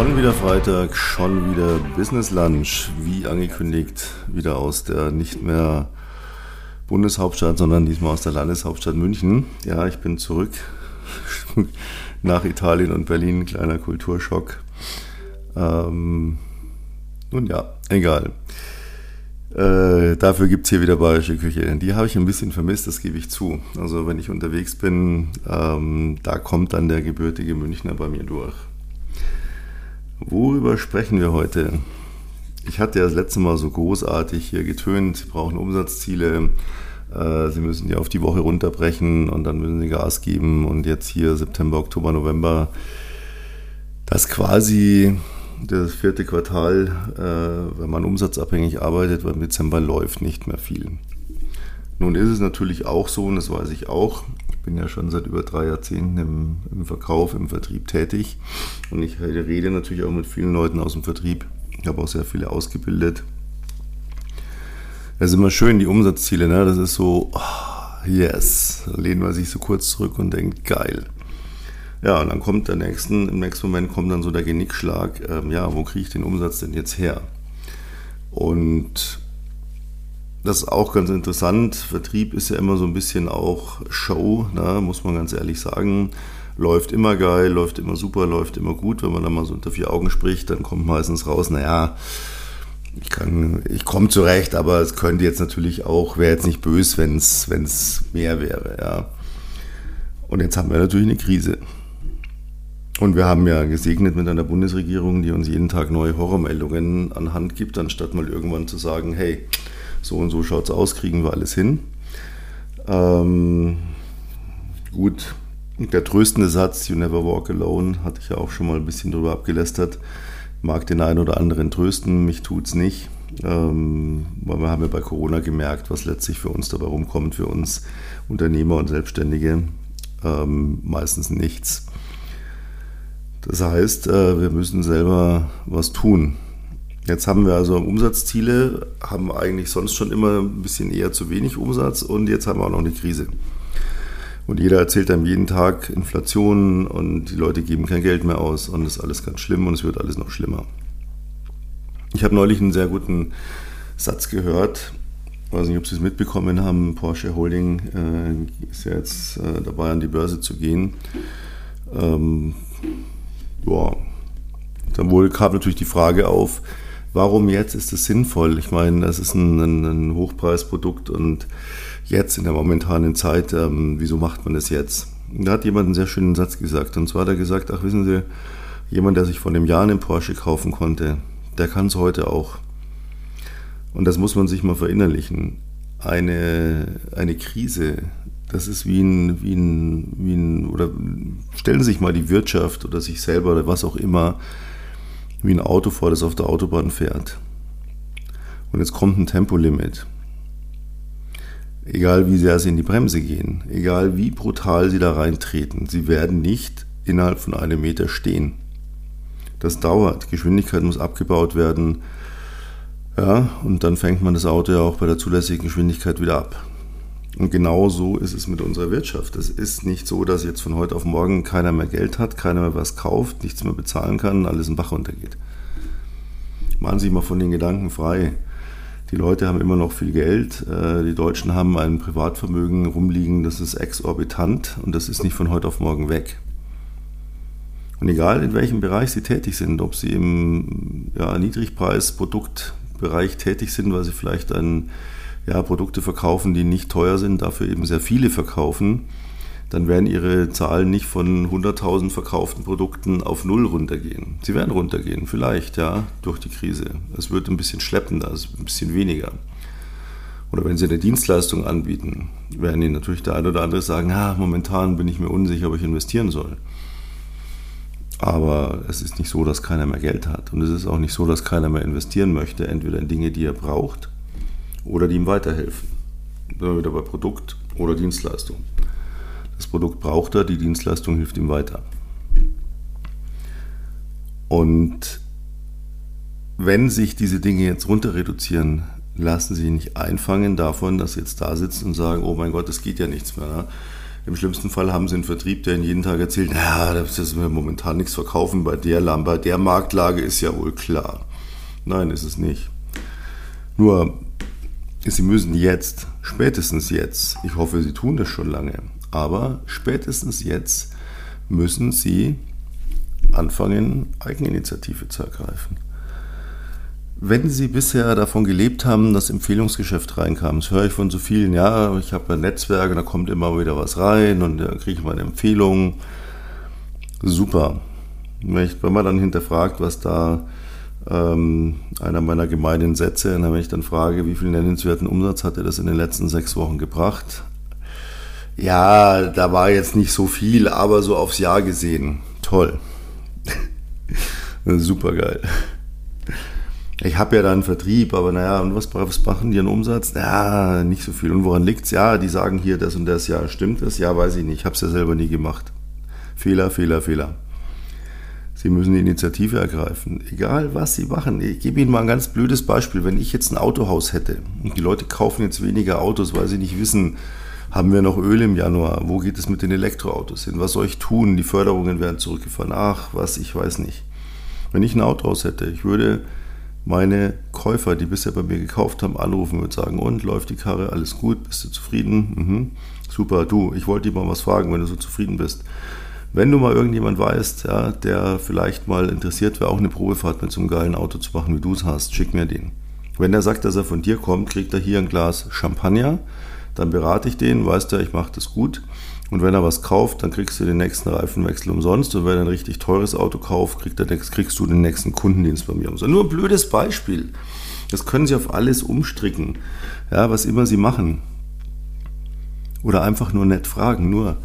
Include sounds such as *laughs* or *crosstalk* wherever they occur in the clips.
Schon wieder Freitag, schon wieder Business Lunch, wie angekündigt, wieder aus der nicht mehr Bundeshauptstadt, sondern diesmal aus der Landeshauptstadt München. Ja, ich bin zurück *laughs* nach Italien und Berlin, kleiner Kulturschock. Ähm, nun ja, egal. Äh, dafür gibt es hier wieder bayerische Küche. Die habe ich ein bisschen vermisst, das gebe ich zu. Also wenn ich unterwegs bin, ähm, da kommt dann der gebürtige Münchner bei mir durch. Worüber sprechen wir heute? Ich hatte ja das letzte Mal so großartig hier getönt, Sie brauchen Umsatzziele, äh, Sie müssen die auf die Woche runterbrechen und dann müssen Sie Gas geben und jetzt hier September, Oktober, November, das quasi das vierte Quartal, äh, wenn man umsatzabhängig arbeitet, weil im Dezember läuft nicht mehr viel. Nun ist es natürlich auch so, und das weiß ich auch, bin ja schon seit über drei Jahrzehnten im, im Verkauf, im Vertrieb tätig. Und ich rede natürlich auch mit vielen Leuten aus dem Vertrieb. Ich habe auch sehr viele ausgebildet. Es ist immer schön, die Umsatzziele, ne? das ist so, oh, yes, da lehnt man sich so kurz zurück und denkt, geil. Ja, und dann kommt der nächsten, im nächsten Moment kommt dann so der Genickschlag, ähm, ja, wo kriege ich den Umsatz denn jetzt her? Und das ist auch ganz interessant. Vertrieb ist ja immer so ein bisschen auch Show, ne, muss man ganz ehrlich sagen. Läuft immer geil, läuft immer super, läuft immer gut. Wenn man dann mal so unter vier Augen spricht, dann kommt meistens raus, naja, ich, ich komme zurecht, aber es könnte jetzt natürlich auch, wäre jetzt nicht böse, wenn es mehr wäre. Ja. Und jetzt haben wir natürlich eine Krise. Und wir haben ja gesegnet mit einer Bundesregierung, die uns jeden Tag neue Horrormeldungen an Hand gibt, anstatt mal irgendwann zu sagen, hey, so und so schaut es aus, kriegen wir alles hin. Ähm, gut, der tröstende Satz, You never walk alone, hatte ich ja auch schon mal ein bisschen drüber abgelästert. Mag den einen oder anderen trösten, mich tut es nicht. Ähm, weil wir haben ja bei Corona gemerkt, was letztlich für uns dabei rumkommt, für uns Unternehmer und Selbstständige. Ähm, meistens nichts. Das heißt, äh, wir müssen selber was tun. Jetzt haben wir also Umsatzziele, haben eigentlich sonst schon immer ein bisschen eher zu wenig Umsatz und jetzt haben wir auch noch eine Krise. Und jeder erzählt einem jeden Tag Inflation und die Leute geben kein Geld mehr aus und es ist alles ganz schlimm und es wird alles noch schlimmer. Ich habe neulich einen sehr guten Satz gehört. Ich weiß nicht, ob Sie es mitbekommen haben. Porsche Holding äh, ist ja jetzt äh, dabei, an die Börse zu gehen. Ähm, boah. Dann wohl kam natürlich die Frage auf, warum jetzt ist es sinnvoll? Ich meine, das ist ein, ein, ein Hochpreisprodukt und jetzt in der momentanen Zeit, ähm, wieso macht man das jetzt? Da hat jemand einen sehr schönen Satz gesagt. Und zwar hat er gesagt, ach wissen Sie, jemand, der sich vor einem Jahr einen Porsche kaufen konnte, der kann es heute auch. Und das muss man sich mal verinnerlichen. Eine, eine Krise, das ist wie ein, wie ein, wie ein, oder stellen Sie sich mal die Wirtschaft oder sich selber oder was auch immer wie ein Auto vor, das auf der Autobahn fährt. Und jetzt kommt ein Tempolimit. Egal wie sehr sie in die Bremse gehen, egal wie brutal sie da reintreten, sie werden nicht innerhalb von einem Meter stehen. Das dauert. Geschwindigkeit muss abgebaut werden. Ja, und dann fängt man das Auto ja auch bei der zulässigen Geschwindigkeit wieder ab. Und genau so ist es mit unserer Wirtschaft. Es ist nicht so, dass jetzt von heute auf morgen keiner mehr Geld hat, keiner mehr was kauft, nichts mehr bezahlen kann, alles in Bach runtergeht. Machen Sie sich mal von den Gedanken frei. Die Leute haben immer noch viel Geld. Äh, die Deutschen haben ein Privatvermögen rumliegen, das ist exorbitant und das ist nicht von heute auf morgen weg. Und egal in welchem Bereich Sie tätig sind, ob Sie im ja, Niedrigpreis-Produktbereich tätig sind, weil Sie vielleicht ein ja, Produkte verkaufen, die nicht teuer sind, dafür eben sehr viele verkaufen, dann werden ihre Zahlen nicht von 100.000 verkauften Produkten auf Null runtergehen. Sie werden runtergehen, vielleicht, ja, durch die Krise. Es wird ein bisschen schleppender, es ein bisschen weniger. Oder wenn Sie eine Dienstleistung anbieten, werden Ihnen natürlich der eine oder andere sagen, ah, momentan bin ich mir unsicher, ob ich investieren soll. Aber es ist nicht so, dass keiner mehr Geld hat. Und es ist auch nicht so, dass keiner mehr investieren möchte, entweder in Dinge, die er braucht oder die ihm weiterhelfen. Wir wieder bei Produkt oder Dienstleistung. Das Produkt braucht er, die Dienstleistung hilft ihm weiter. Und wenn sich diese Dinge jetzt runter reduzieren, lassen Sie nicht einfangen davon, dass Sie jetzt da sitzen und sagen, oh mein Gott, es geht ja nichts mehr. Im schlimmsten Fall haben sie einen Vertrieb, der ihnen jeden Tag erzählt, naja, das ist mir momentan nichts verkaufen, bei der Lampe, der Marktlage ist ja wohl klar. Nein, ist es nicht. Nur, sie müssen jetzt, spätestens jetzt, ich hoffe, sie tun das schon lange, aber spätestens jetzt müssen sie anfangen, Eigeninitiative zu ergreifen. Wenn Sie bisher davon gelebt haben, dass Empfehlungsgeschäft reinkam, das höre ich von so vielen, ja, ich habe ein Netzwerk und da kommt immer wieder was rein und da kriege ich mal eine Empfehlung. Super. Wenn man dann hinterfragt, was da ähm, einer meiner gemeinen Sätze, und wenn ich dann frage, wie viel nennenswerten Umsatz hat er das in den letzten sechs Wochen gebracht? Ja, da war jetzt nicht so viel, aber so aufs Jahr gesehen. Toll. *laughs* Super geil. Ich habe ja da einen Vertrieb, aber naja, und was, was machen die an Umsatz? Ja, nicht so viel. Und woran liegt es? Ja, die sagen hier das und das. Ja, stimmt das? Ja, weiß ich nicht. Ich habe es ja selber nie gemacht. Fehler, Fehler, Fehler. Sie müssen die Initiative ergreifen. Egal, was Sie machen. Ich gebe Ihnen mal ein ganz blödes Beispiel. Wenn ich jetzt ein Autohaus hätte und die Leute kaufen jetzt weniger Autos, weil sie nicht wissen, haben wir noch Öl im Januar? Wo geht es mit den Elektroautos hin? Was soll ich tun? Die Förderungen werden zurückgefahren. Ach, was, ich weiß nicht. Wenn ich ein Autohaus hätte, ich würde meine Käufer, die bisher bei mir gekauft haben, anrufen und sagen, und läuft die Karre, alles gut, bist du zufrieden? Mhm. Super, du, ich wollte dir mal was fragen, wenn du so zufrieden bist. Wenn du mal irgendjemand weißt, ja, der vielleicht mal interessiert wäre, auch eine Probefahrt mit so einem geilen Auto zu machen, wie du es hast, schick mir den. Wenn er sagt, dass er von dir kommt, kriegt er hier ein Glas Champagner, dann berate ich den, weißt du, ich mache das gut und wenn er was kauft, dann kriegst du den nächsten Reifenwechsel umsonst. Und wenn er ein richtig teures Auto kauft, kriegt er, kriegst du den nächsten Kundendienst bei mir umsonst. Nur ein blödes Beispiel. Das können Sie auf alles umstricken. Ja, was immer Sie machen. Oder einfach nur nett fragen. Nur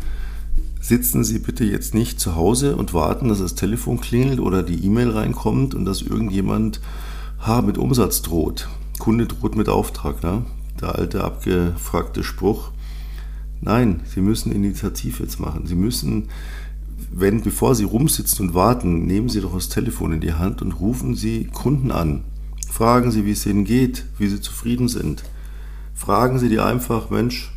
sitzen Sie bitte jetzt nicht zu Hause und warten, dass das Telefon klingelt oder die E-Mail reinkommt und dass irgendjemand ha, mit Umsatz droht. Kunde droht mit Auftrag. Ne? Der alte abgefragte Spruch. Nein, Sie müssen Initiativ jetzt machen. Sie müssen, wenn, bevor Sie rumsitzen und warten, nehmen Sie doch das Telefon in die Hand und rufen Sie Kunden an. Fragen Sie, wie es ihnen geht, wie sie zufrieden sind. Fragen Sie die einfach, Mensch,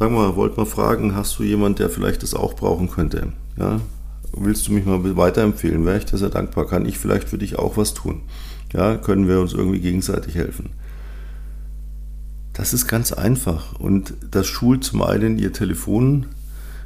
sag mal, wollt mal fragen, hast du jemanden, der vielleicht das auch brauchen könnte? Ja, willst du mich mal weiterempfehlen? Wäre ich dir sehr dankbar. Kann ich vielleicht für dich auch was tun? Ja, können wir uns irgendwie gegenseitig helfen? Das ist ganz einfach und das schult zum einen Ihr Telefon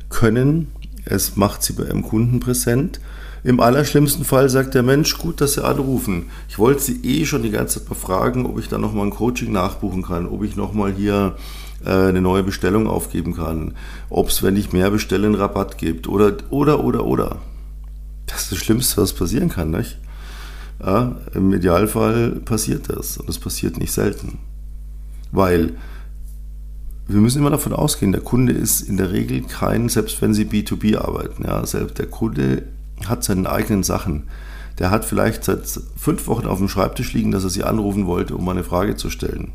können, es macht Sie bei Ihrem Kunden präsent. Im allerschlimmsten Fall sagt der Mensch, gut, dass Sie anrufen. Ich wollte Sie eh schon die ganze Zeit befragen, ob ich da nochmal ein Coaching nachbuchen kann, ob ich nochmal hier eine neue Bestellung aufgeben kann, ob es, wenn ich mehr bestelle, einen Rabatt gibt oder, oder, oder, oder. Das ist das Schlimmste, was passieren kann, nicht? Ja, Im Idealfall passiert das und das passiert nicht selten. Weil wir müssen immer davon ausgehen, der Kunde ist in der Regel kein, selbst wenn Sie B2B arbeiten, ja, selbst der Kunde hat seine eigenen Sachen. Der hat vielleicht seit fünf Wochen auf dem Schreibtisch liegen, dass er Sie anrufen wollte, um eine Frage zu stellen.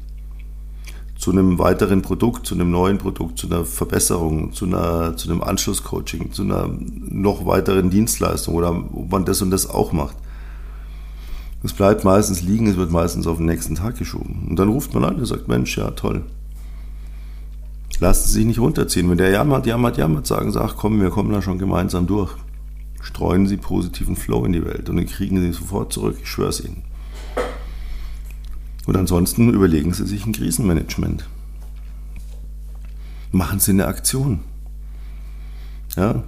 Zu einem weiteren Produkt, zu einem neuen Produkt, zu einer Verbesserung, zu, einer, zu einem Anschlusscoaching, zu einer noch weiteren Dienstleistung oder ob man das und das auch macht. Es bleibt meistens liegen, es wird meistens auf den nächsten Tag geschoben. Und dann ruft man an und sagt, Mensch, ja toll. Lassen Sie sich nicht runterziehen. Wenn der jammert, jammert, jammert, sagen Sie, ach komm, wir kommen da schon gemeinsam durch. Streuen Sie positiven Flow in die Welt und dann kriegen Sie sofort zurück, ich schwöre es Ihnen. Und ansonsten überlegen Sie sich ein Krisenmanagement. Machen Sie eine Aktion. Ja,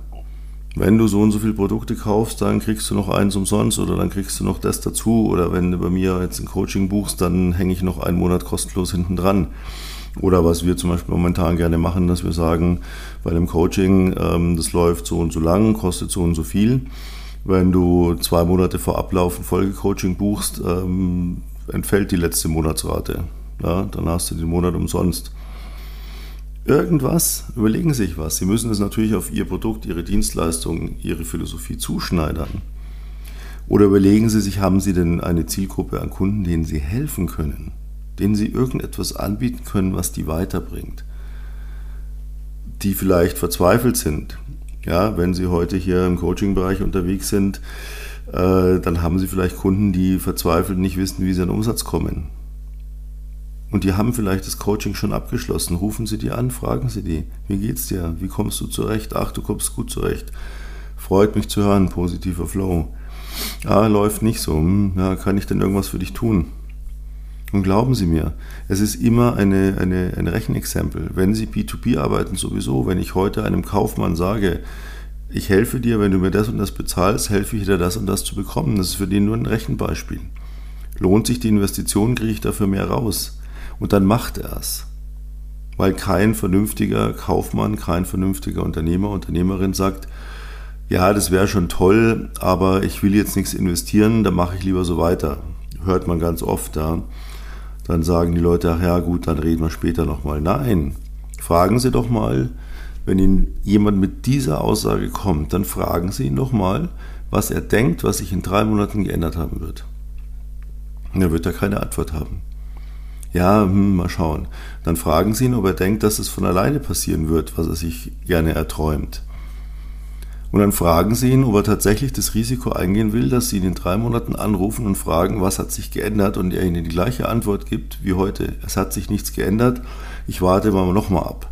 wenn du so und so viele Produkte kaufst, dann kriegst du noch eins umsonst oder dann kriegst du noch das dazu. Oder wenn du bei mir jetzt ein Coaching buchst, dann hänge ich noch einen Monat kostenlos hinten dran. Oder was wir zum Beispiel momentan gerne machen, dass wir sagen, bei dem Coaching, ähm, das läuft so und so lang, kostet so und so viel. Wenn du zwei Monate vor Ablauf ein Folgecoaching buchst, ähm, entfällt die letzte Monatsrate. Ja, dann hast du den Monat umsonst irgendwas, überlegen Sie sich was. Sie müssen es natürlich auf Ihr Produkt, Ihre Dienstleistung, Ihre Philosophie zuschneidern. Oder überlegen Sie sich, haben Sie denn eine Zielgruppe an Kunden, denen Sie helfen können, denen Sie irgendetwas anbieten können, was die weiterbringt, die vielleicht verzweifelt sind. Ja, wenn Sie heute hier im Coaching-Bereich unterwegs sind, dann haben Sie vielleicht Kunden, die verzweifelt nicht wissen, wie sie an Umsatz kommen und die haben vielleicht das Coaching schon abgeschlossen. Rufen Sie die an, fragen Sie die, wie geht's dir? Wie kommst du zurecht? Ach, du kommst gut zurecht. Freut mich zu hören, positiver Flow. Ah, läuft nicht so. Hm, ja, kann ich denn irgendwas für dich tun? Und glauben Sie mir, es ist immer eine, eine, ein Rechenexempel. Wenn Sie B2B arbeiten, sowieso, wenn ich heute einem Kaufmann sage, ich helfe dir, wenn du mir das und das bezahlst, helfe ich dir, das und das zu bekommen. Das ist für den nur ein Rechenbeispiel. Lohnt sich die Investition, kriege ich dafür mehr raus. Und dann macht er es. Weil kein vernünftiger Kaufmann, kein vernünftiger Unternehmer, Unternehmerin sagt, ja, das wäre schon toll, aber ich will jetzt nichts investieren, dann mache ich lieber so weiter. Hört man ganz oft da. Dann sagen die Leute, ach ja, gut, dann reden wir später nochmal. Nein, fragen Sie doch mal, wenn Ihnen jemand mit dieser Aussage kommt, dann fragen Sie ihn nochmal, was er denkt, was sich in drei Monaten geändert haben wird. Und er wird da keine Antwort haben. Ja, hm, mal schauen. Dann fragen Sie ihn, ob er denkt, dass es von alleine passieren wird, was er sich gerne erträumt. Und dann fragen Sie ihn, ob er tatsächlich das Risiko eingehen will, dass Sie ihn in drei Monaten anrufen und fragen, was hat sich geändert und er Ihnen die gleiche Antwort gibt wie heute. Es hat sich nichts geändert, ich warte mal nochmal ab.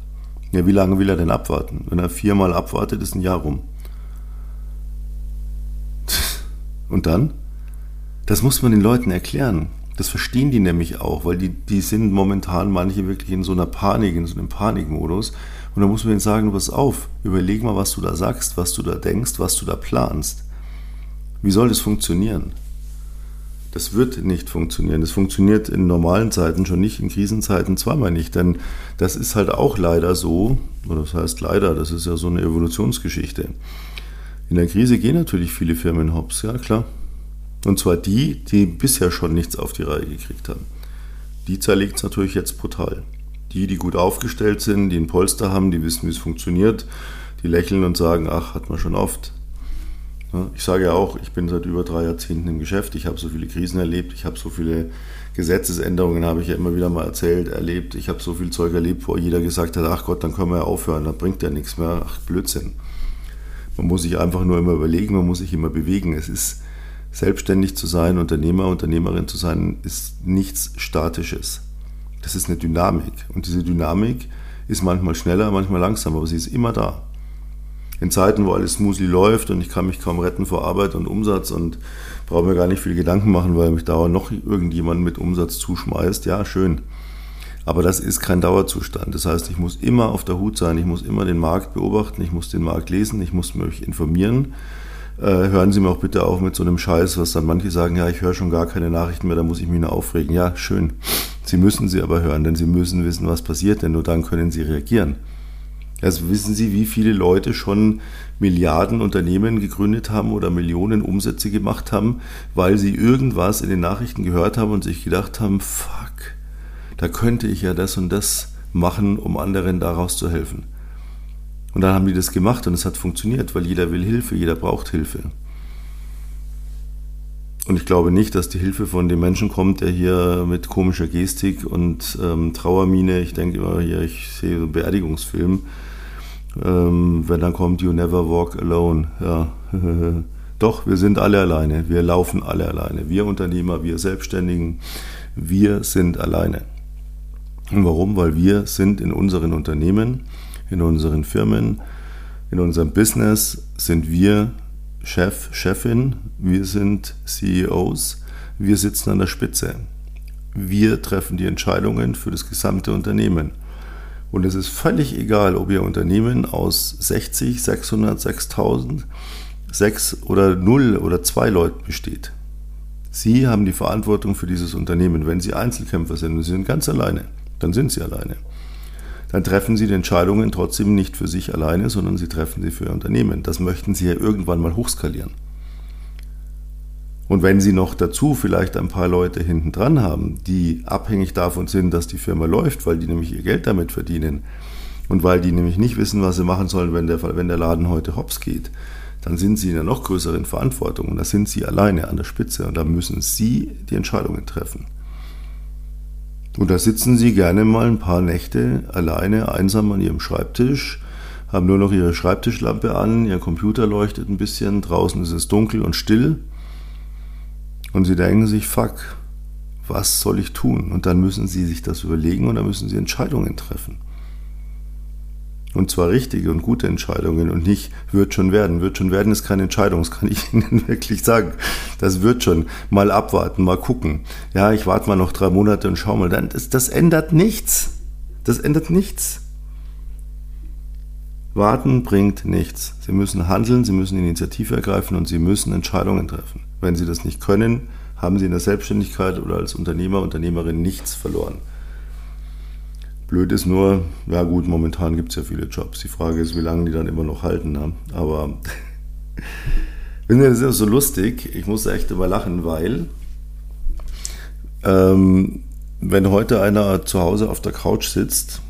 Ja, wie lange will er denn abwarten? Wenn er viermal abwartet, ist ein Jahr rum. Und dann? Das muss man den Leuten erklären. Das verstehen die nämlich auch, weil die, die sind momentan manche wirklich in so einer Panik, in so einem Panikmodus. Und da muss man ihnen sagen, pass auf, überleg mal, was du da sagst, was du da denkst, was du da planst. Wie soll das funktionieren? Das wird nicht funktionieren. Das funktioniert in normalen Zeiten schon nicht, in Krisenzeiten zweimal nicht. Denn das ist halt auch leider so, oder das heißt leider, das ist ja so eine Evolutionsgeschichte. In der Krise gehen natürlich viele Firmen hops, ja klar. Und zwar die, die bisher schon nichts auf die Reihe gekriegt haben. Die zerlegt es natürlich jetzt brutal. Die, die gut aufgestellt sind, die ein Polster haben, die wissen, wie es funktioniert, die lächeln und sagen, ach, hat man schon oft. Ich sage ja auch, ich bin seit über drei Jahrzehnten im Geschäft, ich habe so viele Krisen erlebt, ich habe so viele Gesetzesänderungen, habe ich ja immer wieder mal erzählt, erlebt, ich habe so viel Zeug erlebt, wo jeder gesagt hat, ach Gott, dann können wir ja aufhören, dann bringt ja nichts mehr, ach Blödsinn. Man muss sich einfach nur immer überlegen, man muss sich immer bewegen. Es ist selbstständig zu sein, Unternehmer, Unternehmerin zu sein, ist nichts Statisches. Das ist eine Dynamik. Und diese Dynamik ist manchmal schneller, manchmal langsamer, aber sie ist immer da. In Zeiten, wo alles smoothly läuft und ich kann mich kaum retten vor Arbeit und Umsatz und brauche mir gar nicht viel Gedanken machen, weil mich dauernd noch irgendjemand mit Umsatz zuschmeißt, ja, schön. Aber das ist kein Dauerzustand. Das heißt, ich muss immer auf der Hut sein, ich muss immer den Markt beobachten, ich muss den Markt lesen, ich muss mich informieren. Äh, hören Sie mir auch bitte auf mit so einem Scheiß, was dann manche sagen, ja, ich höre schon gar keine Nachrichten mehr, da muss ich mich nur aufregen. Ja, schön. Sie müssen sie aber hören, denn Sie müssen wissen, was passiert, denn nur dann können Sie reagieren. Also wissen Sie, wie viele Leute schon Milliarden Unternehmen gegründet haben oder Millionen Umsätze gemacht haben, weil sie irgendwas in den Nachrichten gehört haben und sich gedacht haben, fuck, da könnte ich ja das und das machen, um anderen daraus zu helfen. Und dann haben die das gemacht und es hat funktioniert, weil jeder will Hilfe, jeder braucht Hilfe. Und ich glaube nicht, dass die Hilfe von dem Menschen kommt, der hier mit komischer Gestik und ähm, Trauermine, ich denke immer hier, ich sehe so einen Beerdigungsfilm, ähm, wenn dann kommt You Never Walk Alone. Ja. *laughs* Doch, wir sind alle alleine, wir laufen alle alleine. Wir Unternehmer, wir Selbstständigen, wir sind alleine. Und warum? Weil wir sind in unseren Unternehmen, in unseren Firmen, in unserem Business sind wir Chef, Chefin, wir sind CEOs, wir sitzen an der Spitze. Wir treffen die Entscheidungen für das gesamte Unternehmen. Und es ist völlig egal, ob Ihr Unternehmen aus 60, 600, 6000, 6 oder 0 oder 2 Leuten besteht. Sie haben die Verantwortung für dieses Unternehmen. Wenn Sie Einzelkämpfer sind und Sie sind ganz alleine, dann sind Sie alleine. Dann treffen Sie die Entscheidungen trotzdem nicht für sich alleine, sondern Sie treffen sie für Ihr Unternehmen. Das möchten Sie ja irgendwann mal hochskalieren. Und wenn Sie noch dazu vielleicht ein paar Leute hinten dran haben, die abhängig davon sind, dass die Firma läuft, weil die nämlich ihr Geld damit verdienen und weil die nämlich nicht wissen, was sie machen sollen, wenn der, wenn der Laden heute hops geht, dann sind sie in einer noch größeren Verantwortung und da sind sie alleine an der Spitze und da müssen sie die Entscheidungen treffen. Und da sitzen sie gerne mal ein paar Nächte alleine, einsam an ihrem Schreibtisch, haben nur noch ihre Schreibtischlampe an, ihr Computer leuchtet ein bisschen, draußen ist es dunkel und still und sie denken sich, fuck, was soll ich tun? Und dann müssen Sie sich das überlegen und dann müssen Sie Entscheidungen treffen. Und zwar richtige und gute Entscheidungen und nicht wird schon werden. Wird schon werden ist keine Entscheidung, das kann ich *laughs* Ihnen wirklich sagen. Das wird schon. Mal abwarten, mal gucken. Ja, ich warte mal noch drei Monate und schau mal. Das, das ändert nichts. Das ändert nichts. Warten bringt nichts. Sie müssen handeln, Sie müssen Initiative ergreifen und Sie müssen Entscheidungen treffen. Wenn Sie das nicht können, haben Sie in der Selbstständigkeit oder als Unternehmer, Unternehmerin nichts verloren. Blöd ist nur, ja gut, momentan gibt es ja viele Jobs. Die Frage ist, wie lange die dann immer noch halten. Ne? Aber *laughs* das ist so lustig. Ich muss echt immer lachen, weil ähm, wenn heute einer zu Hause auf der Couch sitzt,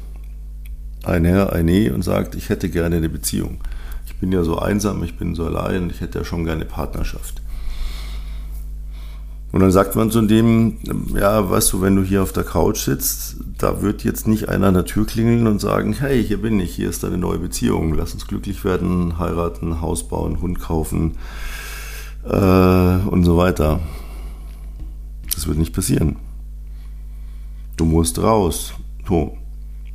ein Herr, ein E und sagt, ich hätte gerne eine Beziehung. Ich bin ja so einsam, ich bin so allein, ich hätte ja schon gerne Partnerschaft. Und dann sagt man zu dem, ja, weißt du, wenn du hier auf der Couch sitzt, da wird jetzt nicht einer an der Tür klingeln und sagen, hey, hier bin ich, hier ist deine neue Beziehung, lass uns glücklich werden, heiraten, Haus bauen, Hund kaufen äh, und so weiter. Das wird nicht passieren. Du musst raus. So.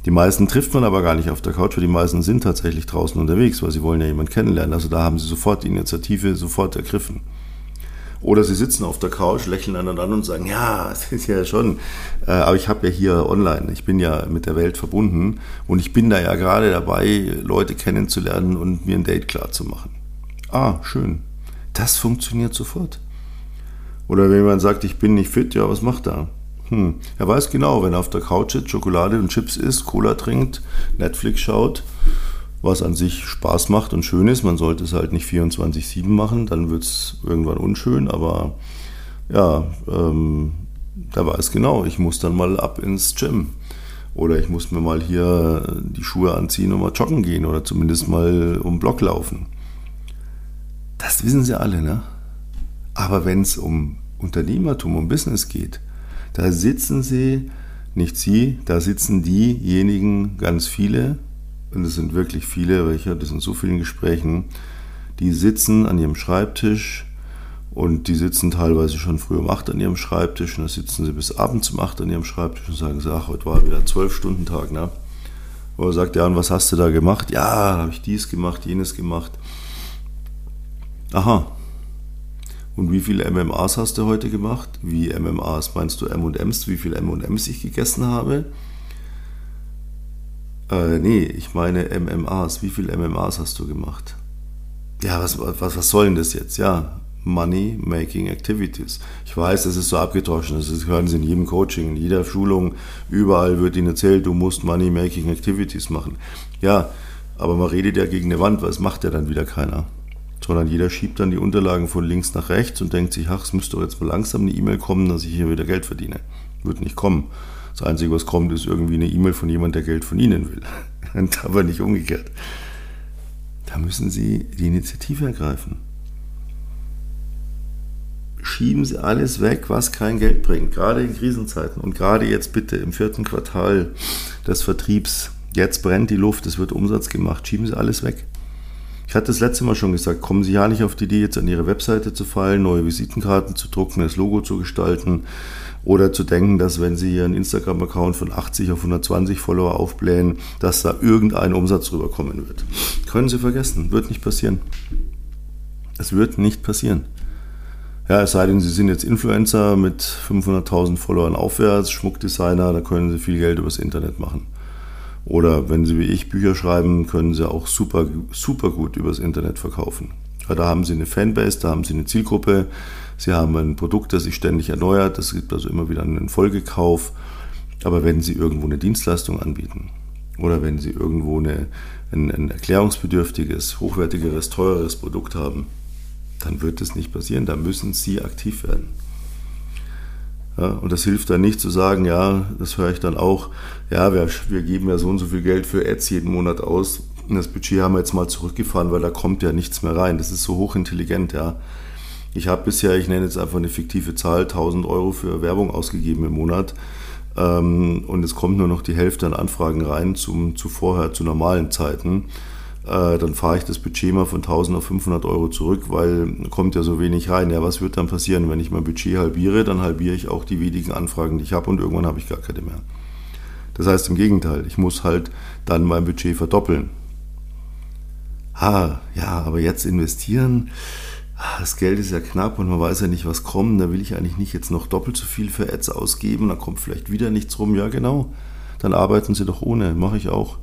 Die meisten trifft man aber gar nicht auf der Couch, weil die meisten sind tatsächlich draußen unterwegs, weil sie wollen ja jemanden kennenlernen. Also da haben sie sofort die Initiative sofort ergriffen. Oder sie sitzen auf der Couch, lächeln einander an und sagen, ja, *laughs* das ist ja schon, äh, aber ich habe ja hier online, ich bin ja mit der Welt verbunden und ich bin da ja gerade dabei, Leute kennenzulernen und mir ein Date klar zu machen. Ah, schön. Das funktioniert sofort. Oder wenn jemand sagt, ich bin nicht fit, ja, was macht er? Hm. Er weiß genau, wenn er auf der Couch sitzt, Schokolade und Chips isst, Cola trinkt, Netflix schaut, was an sich Spaß macht und schön ist. Man sollte es halt nicht 24-7 machen, dann wird es irgendwann unschön, aber ja, ähm, da weiß genau, ich muss dann mal ab ins Gym. Oder ich muss mir mal hier die Schuhe anziehen und mal joggen gehen oder zumindest mal um Block laufen. Das wissen sie alle, ne? Aber wenn es um Unternehmertum, um Business geht, da sitzen sie, nicht sie, da sitzen diejenigen, ganz viele, und es sind wirklich viele, welche, das sind so vielen Gesprächen, die sitzen an ihrem Schreibtisch und die sitzen teilweise schon früh um 8 an ihrem Schreibtisch und da sitzen sie bis abends um 8 an ihrem Schreibtisch und sagen, ach, heute war wieder ein 12-Stunden-Tag, ne? Wo er sagt, ja, und was hast du da gemacht? Ja, habe ich dies gemacht, jenes gemacht. Aha. Und wie viele MMAs hast du heute gemacht? Wie MMAs? Meinst du M&Ms? Wie viele M&Ms ich gegessen habe? Äh, nee, ich meine MMAs. Wie viele MMAs hast du gemacht? Ja, was, was, was soll denn das jetzt? Ja, Money Making Activities. Ich weiß, das ist so abgedroschen, das hören Sie in jedem Coaching, in jeder Schulung, überall wird Ihnen erzählt, du musst Money Making Activities machen. Ja, aber man redet ja gegen eine Wand, was macht ja dann wieder keiner? Sondern jeder schiebt dann die Unterlagen von links nach rechts und denkt sich, ach, es müsste doch jetzt mal langsam eine E-Mail kommen, dass ich hier wieder Geld verdiene. Wird nicht kommen. Das Einzige, was kommt, ist irgendwie eine E-Mail von jemand, der Geld von Ihnen will. *laughs* Aber nicht umgekehrt. Da müssen Sie die Initiative ergreifen. Schieben Sie alles weg, was kein Geld bringt, gerade in Krisenzeiten und gerade jetzt bitte im vierten Quartal des Vertriebs. Jetzt brennt die Luft, es wird Umsatz gemacht. Schieben Sie alles weg. Ich hatte das letzte Mal schon gesagt, kommen Sie ja nicht auf die Idee, jetzt an Ihre Webseite zu fallen, neue Visitenkarten zu drucken, das Logo zu gestalten, oder zu denken, dass wenn Sie Ihren Instagram-Account von 80 auf 120 Follower aufblähen, dass da irgendein Umsatz rüberkommen wird. Können Sie vergessen, wird nicht passieren. Es wird nicht passieren. Ja, es sei denn, Sie sind jetzt Influencer mit 500.000 Followern aufwärts, Schmuckdesigner, da können Sie viel Geld übers Internet machen. Oder wenn Sie wie ich Bücher schreiben, können Sie auch super, super gut übers Internet verkaufen. Da haben Sie eine Fanbase, da haben Sie eine Zielgruppe, Sie haben ein Produkt, das sich ständig erneuert, es gibt also immer wieder einen Folgekauf. Aber wenn Sie irgendwo eine Dienstleistung anbieten oder wenn Sie irgendwo eine, ein, ein erklärungsbedürftiges, hochwertigeres, teureres Produkt haben, dann wird das nicht passieren. Da müssen Sie aktiv werden. Ja, und das hilft dann nicht zu sagen, ja, das höre ich dann auch, ja, wir, wir geben ja so und so viel Geld für Ads jeden Monat aus. Das Budget haben wir jetzt mal zurückgefahren, weil da kommt ja nichts mehr rein. Das ist so hochintelligent, ja. Ich habe bisher, ich nenne jetzt einfach eine fiktive Zahl, 1000 Euro für Werbung ausgegeben im Monat. Ähm, und es kommt nur noch die Hälfte an Anfragen rein zum, zu vorher, zu normalen Zeiten. Äh, dann fahre ich das Budget mal von 1000 auf 500 Euro zurück, weil kommt ja so wenig rein. Ja, was wird dann passieren, wenn ich mein Budget halbiere? Dann halbiere ich auch die wenigen Anfragen, die ich habe und irgendwann habe ich gar keine mehr. Das heißt im Gegenteil, ich muss halt dann mein Budget verdoppeln. Ha, ja, aber jetzt investieren, das Geld ist ja knapp und man weiß ja nicht, was kommt. Da will ich eigentlich nicht jetzt noch doppelt so viel für Ads ausgeben, dann kommt vielleicht wieder nichts rum. Ja, genau. Dann arbeiten Sie doch ohne, mache ich auch.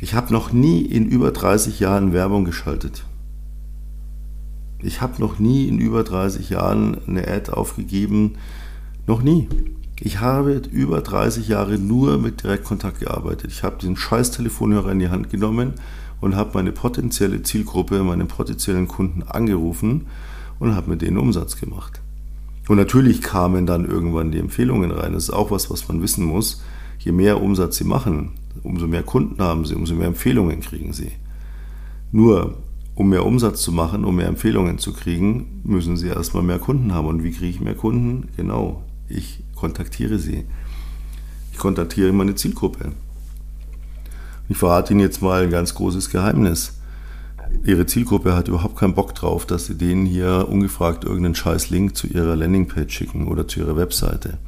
Ich habe noch nie in über 30 Jahren Werbung geschaltet. Ich habe noch nie in über 30 Jahren eine Ad aufgegeben. Noch nie. Ich habe über 30 Jahre nur mit Direktkontakt gearbeitet. Ich habe den scheiß Telefonhörer in die Hand genommen und habe meine potenzielle Zielgruppe, meine potenziellen Kunden angerufen und habe mit denen Umsatz gemacht. Und natürlich kamen dann irgendwann die Empfehlungen rein. Das ist auch was, was man wissen muss. Je mehr Umsatz sie machen, umso mehr Kunden haben sie, umso mehr Empfehlungen kriegen sie. Nur, um mehr Umsatz zu machen, um mehr Empfehlungen zu kriegen, müssen sie erstmal mehr Kunden haben. Und wie kriege ich mehr Kunden? Genau, ich kontaktiere sie. Ich kontaktiere meine Zielgruppe. Ich verrate Ihnen jetzt mal ein ganz großes Geheimnis. Ihre Zielgruppe hat überhaupt keinen Bock drauf, dass Sie denen hier ungefragt irgendeinen scheiß Link zu Ihrer Landingpage schicken oder zu Ihrer Webseite.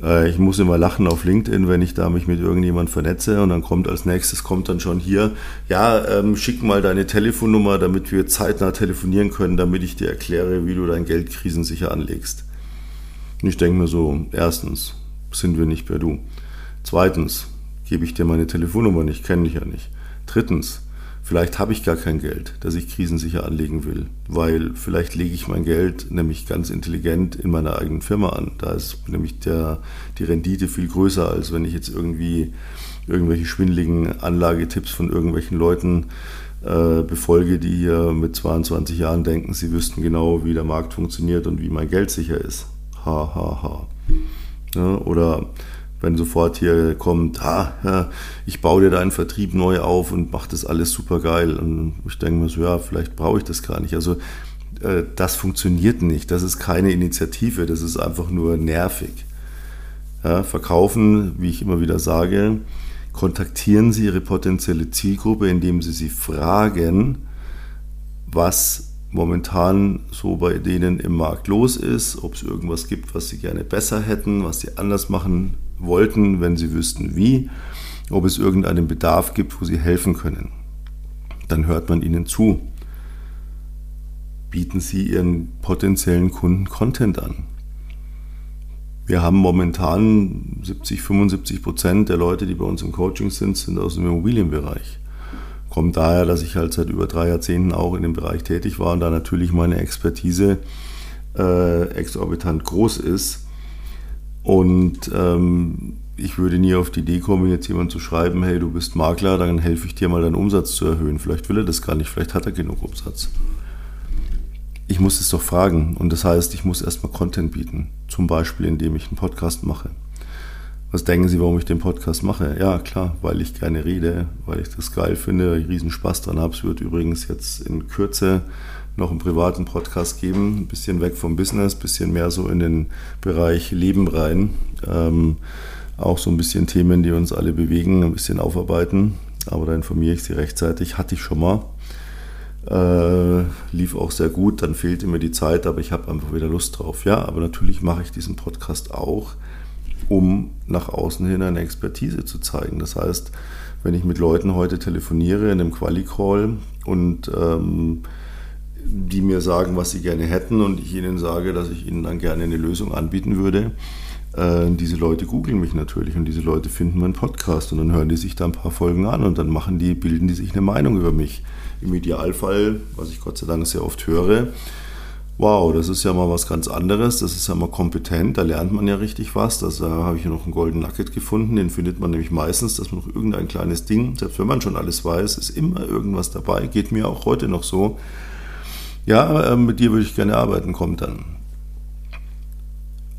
Äh, ich muss immer lachen auf LinkedIn, wenn ich da mich mit irgendjemand vernetze und dann kommt als nächstes, kommt dann schon hier, ja, ähm, schick mal deine Telefonnummer, damit wir zeitnah telefonieren können, damit ich dir erkläre, wie du dein Geld krisensicher anlegst. Und ich denke mir so, erstens, sind wir nicht per Du. Zweitens, gebe ich dir meine Telefonnummer nicht, kenne dich ja nicht. Drittens, vielleicht habe ich gar kein Geld, das ich krisensicher anlegen will, weil vielleicht lege ich mein Geld nämlich ganz intelligent in meiner eigenen Firma an. Da ist nämlich der, die Rendite viel größer, als wenn ich jetzt irgendwie irgendwelche schwindeligen Anlagetipps von irgendwelchen Leuten äh, befolge, die hier mit 22 Jahren denken, sie wüssten genau, wie der Markt funktioniert und wie mein Geld sicher ist. Ha, ha, ha. Ja, oder wenn sofort hier kommt, ja, ich baue dir deinen Vertrieb neu auf und mache das alles super geil. Und ich denke mir so, ja, vielleicht brauche ich das gar nicht. Also äh, das funktioniert nicht. Das ist keine Initiative, das ist einfach nur nervig. Ja, verkaufen, wie ich immer wieder sage, kontaktieren Sie Ihre potenzielle Zielgruppe, indem Sie sie fragen, was momentan so bei denen im Markt los ist, ob es irgendwas gibt, was sie gerne besser hätten, was sie anders machen wollten, wenn sie wüssten wie, ob es irgendeinen Bedarf gibt, wo sie helfen können. Dann hört man ihnen zu. Bieten Sie Ihren potenziellen Kunden Content an. Wir haben momentan 70, 75 Prozent der Leute, die bei uns im Coaching sind, sind aus dem Immobilienbereich. Kommt daher, dass ich halt seit über drei Jahrzehnten auch in dem Bereich tätig war und da natürlich meine Expertise äh, exorbitant groß ist und ähm, ich würde nie auf die Idee kommen, jetzt jemand zu schreiben, hey, du bist Makler, dann helfe ich dir mal deinen Umsatz zu erhöhen. Vielleicht will er das gar nicht, vielleicht hat er genug Umsatz. Ich muss es doch fragen und das heißt, ich muss erstmal Content bieten. Zum Beispiel, indem ich einen Podcast mache. Was denken Sie, warum ich den Podcast mache? Ja, klar, weil ich gerne rede, weil ich das geil finde, weil ich riesen Spaß dran habe. Es wird übrigens jetzt in Kürze noch einen privaten Podcast geben, ein bisschen weg vom Business, ein bisschen mehr so in den Bereich Leben rein. Ähm, auch so ein bisschen Themen, die uns alle bewegen, ein bisschen aufarbeiten. Aber da informiere ich Sie rechtzeitig. Hatte ich schon mal. Äh, lief auch sehr gut, dann fehlte mir die Zeit, aber ich habe einfach wieder Lust drauf. Ja, aber natürlich mache ich diesen Podcast auch, um nach außen hin eine Expertise zu zeigen. Das heißt, wenn ich mit Leuten heute telefoniere in einem Quali-Call und ähm, die mir sagen, was sie gerne hätten und ich ihnen sage, dass ich ihnen dann gerne eine Lösung anbieten würde. Äh, diese Leute googeln mich natürlich und diese Leute finden meinen Podcast und dann hören die sich da ein paar Folgen an und dann machen die, bilden die sich eine Meinung über mich. Im Idealfall, was ich Gott sei Dank sehr oft höre, wow, das ist ja mal was ganz anderes, das ist ja mal kompetent, da lernt man ja richtig was. Da habe ich noch einen Golden Nugget gefunden, den findet man nämlich meistens, dass man noch irgendein kleines Ding, selbst wenn man schon alles weiß, ist immer irgendwas dabei, geht mir auch heute noch so ja, ähm, mit dir würde ich gerne arbeiten, kommt dann.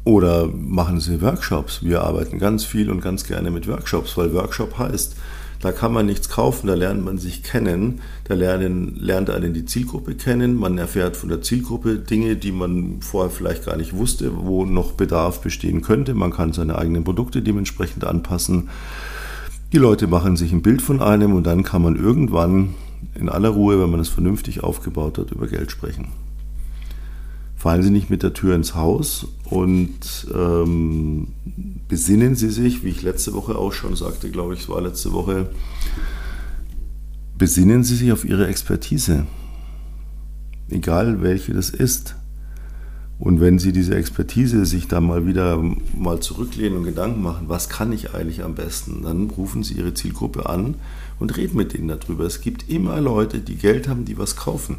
Oder machen Sie Workshops. Wir arbeiten ganz viel und ganz gerne mit Workshops, weil Workshop heißt, da kann man nichts kaufen, da lernt man sich kennen, da lernen, lernt einen die Zielgruppe kennen, man erfährt von der Zielgruppe Dinge, die man vorher vielleicht gar nicht wusste, wo noch Bedarf bestehen könnte. Man kann seine eigenen Produkte dementsprechend anpassen. Die Leute machen sich ein Bild von einem und dann kann man irgendwann in aller Ruhe, wenn man es vernünftig aufgebaut hat, über Geld sprechen. Fallen Sie nicht mit der Tür ins Haus und ähm, besinnen Sie sich, wie ich letzte Woche auch schon sagte, glaube ich, es war letzte Woche, besinnen Sie sich auf Ihre Expertise, egal welche das ist. Und wenn Sie diese Expertise sich dann mal wieder mal zurücklehnen und Gedanken machen, was kann ich eigentlich am besten, dann rufen Sie Ihre Zielgruppe an und reden mit denen darüber. Es gibt immer Leute, die Geld haben, die was kaufen.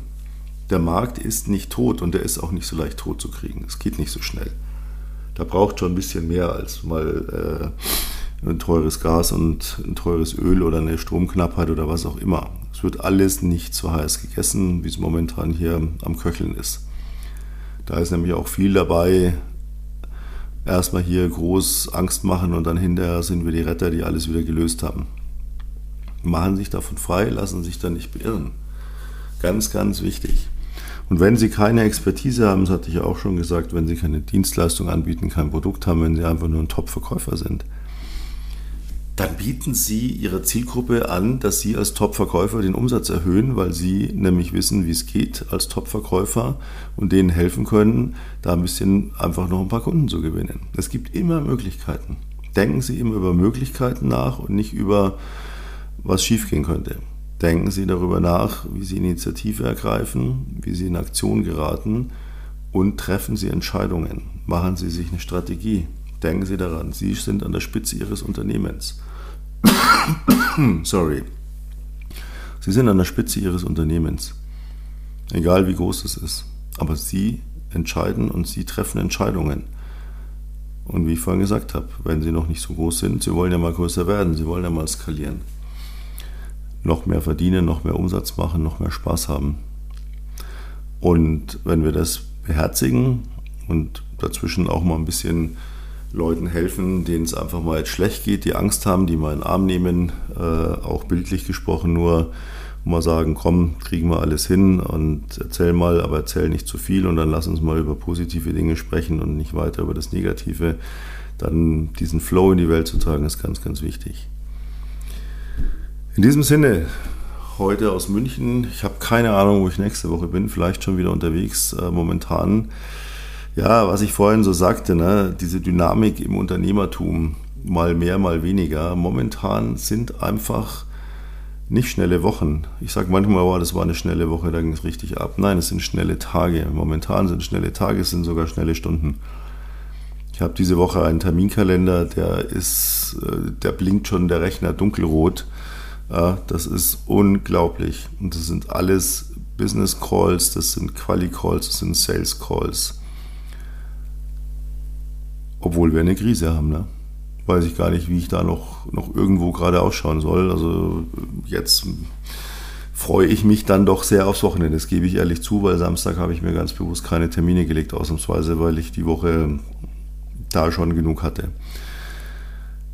Der Markt ist nicht tot und der ist auch nicht so leicht tot zu kriegen. Es geht nicht so schnell. Da braucht schon ein bisschen mehr als mal äh, ein teures Gas und ein teures Öl oder eine Stromknappheit oder was auch immer. Es wird alles nicht so heiß gegessen, wie es momentan hier am Köcheln ist. Da ist nämlich auch viel dabei, erstmal hier groß Angst machen und dann hinterher sind wir die Retter, die alles wieder gelöst haben. Machen sich davon frei, lassen sich da nicht beirren. Ganz, ganz wichtig. Und wenn Sie keine Expertise haben, das hatte ich ja auch schon gesagt, wenn Sie keine Dienstleistung anbieten, kein Produkt haben, wenn Sie einfach nur ein Top-Verkäufer sind, dann bieten Sie Ihrer Zielgruppe an, dass Sie als Top-Verkäufer den Umsatz erhöhen, weil Sie nämlich wissen, wie es geht als Top-Verkäufer und denen helfen können, da ein bisschen einfach noch ein paar Kunden zu gewinnen. Es gibt immer Möglichkeiten. Denken Sie immer über Möglichkeiten nach und nicht über, was schiefgehen könnte. Denken Sie darüber nach, wie Sie Initiative ergreifen, wie Sie in Aktion geraten und treffen Sie Entscheidungen. Machen Sie sich eine Strategie. Denken Sie daran, Sie sind an der Spitze Ihres Unternehmens. *coughs* Sorry. Sie sind an der Spitze Ihres Unternehmens. Egal wie groß es ist. Aber Sie entscheiden und Sie treffen Entscheidungen. Und wie ich vorhin gesagt habe, wenn Sie noch nicht so groß sind, Sie wollen ja mal größer werden, Sie wollen ja mal skalieren. Noch mehr verdienen, noch mehr Umsatz machen, noch mehr Spaß haben. Und wenn wir das beherzigen und dazwischen auch mal ein bisschen Leuten helfen, denen es einfach mal jetzt schlecht geht, die Angst haben, die mal in den Arm nehmen, äh, auch bildlich gesprochen nur mal sagen, komm, kriegen wir alles hin und erzähl mal, aber erzähl nicht zu viel und dann lass uns mal über positive Dinge sprechen und nicht weiter über das Negative. Dann diesen Flow in die Welt zu tragen, ist ganz, ganz wichtig. In diesem Sinne, heute aus München. Ich habe keine Ahnung, wo ich nächste Woche bin, vielleicht schon wieder unterwegs. Äh, momentan ja, was ich vorhin so sagte, ne, diese Dynamik im Unternehmertum, mal mehr, mal weniger. Momentan sind einfach nicht schnelle Wochen. Ich sage manchmal, oh, das war eine schnelle Woche, da ging es richtig ab. Nein, es sind schnelle Tage. Momentan sind schnelle Tage, es sind sogar schnelle Stunden. Ich habe diese Woche einen Terminkalender, der ist, äh, der blinkt schon der Rechner dunkelrot. Das ist unglaublich. Und das sind alles Business Calls, das sind Quali Calls, das sind Sales Calls. Obwohl wir eine Krise haben, ne? Weiß ich gar nicht, wie ich da noch, noch irgendwo gerade ausschauen soll. Also jetzt freue ich mich dann doch sehr aufs Wochenende. Das gebe ich ehrlich zu, weil Samstag habe ich mir ganz bewusst keine Termine gelegt, ausnahmsweise, weil ich die Woche da schon genug hatte.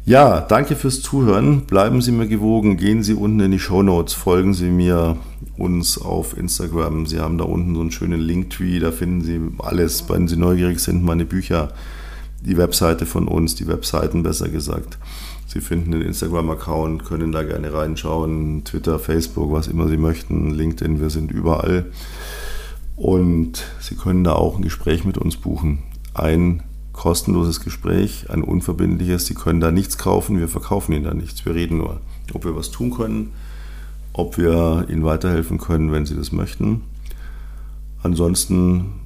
Ja, danke fürs Zuhören. Bleiben Sie mir gewogen. Gehen Sie unten in die Show Notes. Folgen Sie mir uns auf Instagram. Sie haben da unten so einen schönen Linktree. Da finden Sie alles, wenn Sie neugierig sind, meine Bücher die Webseite von uns, die Webseiten besser gesagt. Sie finden den Instagram-Account, können da gerne reinschauen, Twitter, Facebook, was immer Sie möchten, LinkedIn, wir sind überall. Und Sie können da auch ein Gespräch mit uns buchen. Ein kostenloses Gespräch, ein unverbindliches. Sie können da nichts kaufen, wir verkaufen Ihnen da nichts. Wir reden nur, ob wir was tun können, ob wir Ihnen weiterhelfen können, wenn Sie das möchten. Ansonsten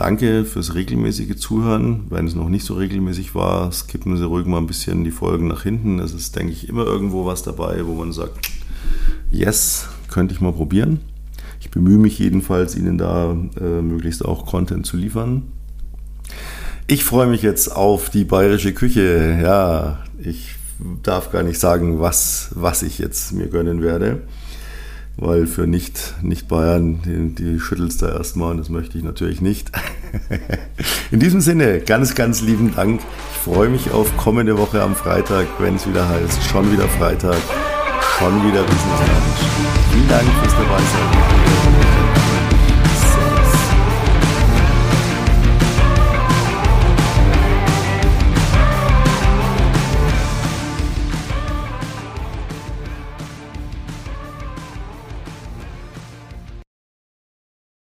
Danke fürs regelmäßige Zuhören. Wenn es noch nicht so regelmäßig war, skippen Sie ruhig mal ein bisschen die Folgen nach hinten. Es ist, denke ich, immer irgendwo was dabei, wo man sagt, yes, könnte ich mal probieren. Ich bemühe mich jedenfalls, Ihnen da äh, möglichst auch Content zu liefern. Ich freue mich jetzt auf die bayerische Küche. Ja, ich darf gar nicht sagen, was, was ich jetzt mir gönnen werde weil für nicht, nicht Bayern, die, die schüttelst da erstmal und das möchte ich natürlich nicht. *laughs* In diesem Sinne, ganz, ganz lieben Dank. Ich freue mich auf kommende Woche am Freitag, wenn es wieder heißt, schon wieder Freitag, schon wieder Business Lunch. Vielen Dank fürs Dabeisein.